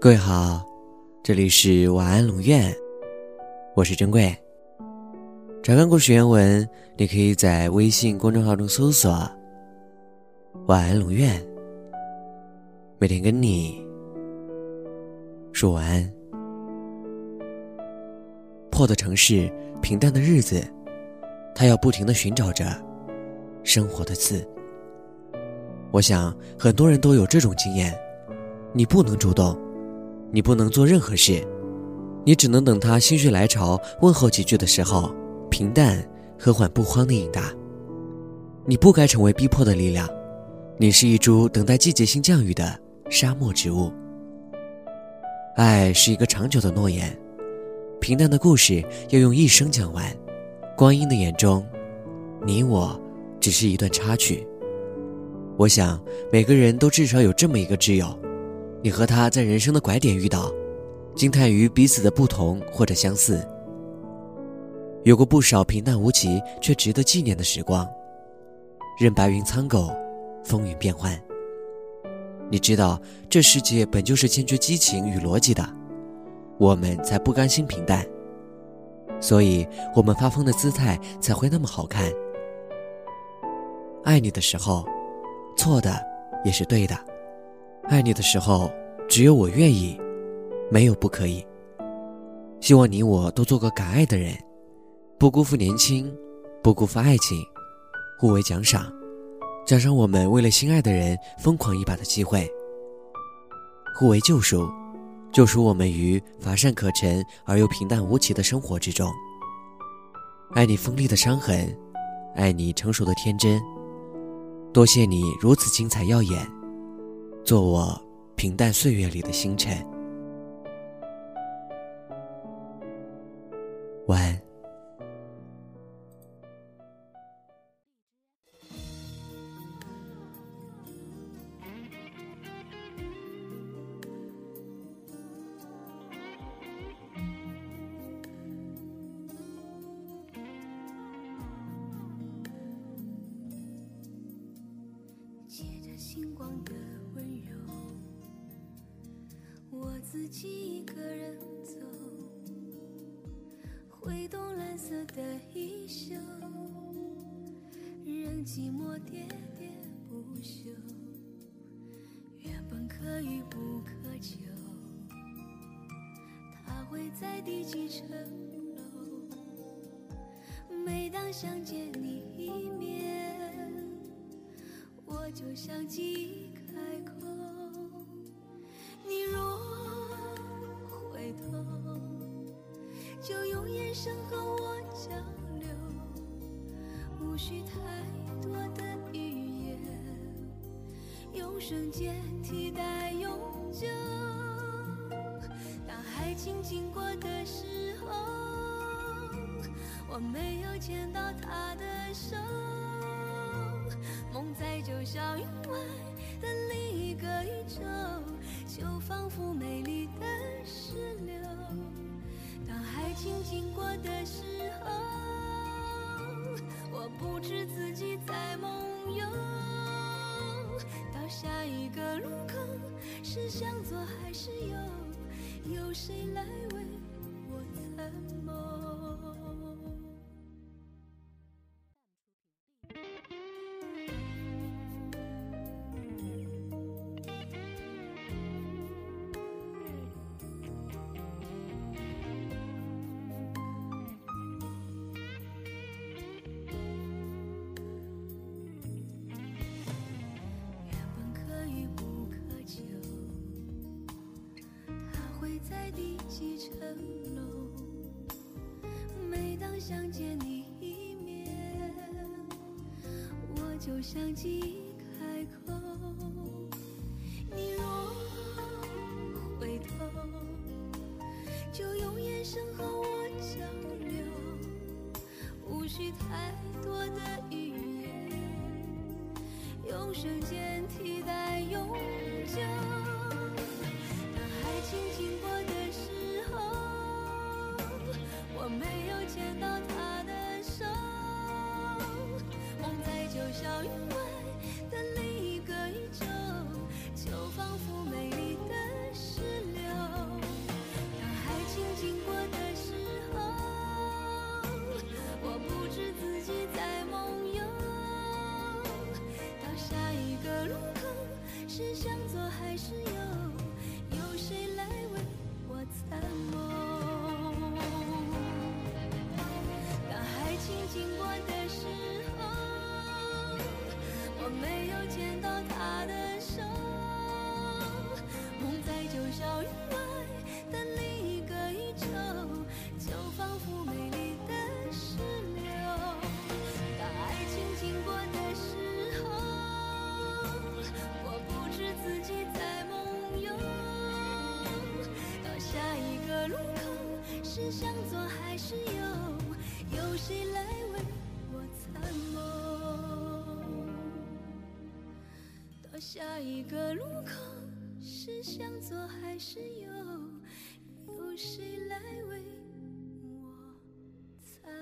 各位好，这里是晚安龙院，我是珍贵。查看故事原文，你可以在微信公众号中搜索“晚安龙院”，每天跟你说晚安。破的城市，平淡的日子，他要不停的寻找着生活的刺。我想很多人都有这种经验：你不能主动。你不能做任何事，你只能等他心血来潮问候几句的时候，平淡和缓不慌的应答。你不该成为逼迫的力量，你是一株等待季节性降雨的沙漠植物。爱是一个长久的诺言，平淡的故事要用一生讲完。光阴的眼中，你我只是一段插曲。我想每个人都至少有这么一个挚友。你和他在人生的拐点遇到，惊叹于彼此的不同或者相似，有过不少平淡无奇却值得纪念的时光。任白云苍狗，风云变幻。你知道这世界本就是欠缺激情与逻辑的，我们才不甘心平淡，所以我们发疯的姿态才会那么好看。爱你的时候，错的也是对的。爱你的时候，只有我愿意，没有不可以。希望你我都做个敢爱的人，不辜负年轻，不辜负爱情，互为奖赏，奖赏我们为了心爱的人疯狂一把的机会；互为救赎，救赎我们于乏善可陈而又平淡无奇的生活之中。爱你锋利的伤痕，爱你成熟的天真。多谢你如此精彩耀眼。做我平淡岁月里的星辰。晚安。星光的温柔，我。自己一个人走，挥动蓝色的衣袖，任寂寞喋喋不休。原本可遇不可求，他会在第几层楼？每当想见你一面，就像记忆开口，你若回头。就用眼神和我交流，无需太多的语言，用瞬间替代永久。当爱情经过的时候，我没有牵到他的手，梦在九霄云外的另一个宇宙，就仿佛美丽的石榴。当爱情经过的时候，我不知自己在梦游。到下一个路口，是向左还是右？有谁来为我参谋？在第几层楼？每当想见你一面，我就想记开口。你若回头，就用眼神和我交流，无需太多的语言，用瞬间下一个路口是向左还是右？有谁来为我参谋当爱情经过的时候我没有见到他。个路口是向左还是右？有谁来为我参谋？到下一个路口是向左还是右？有谁来为我参？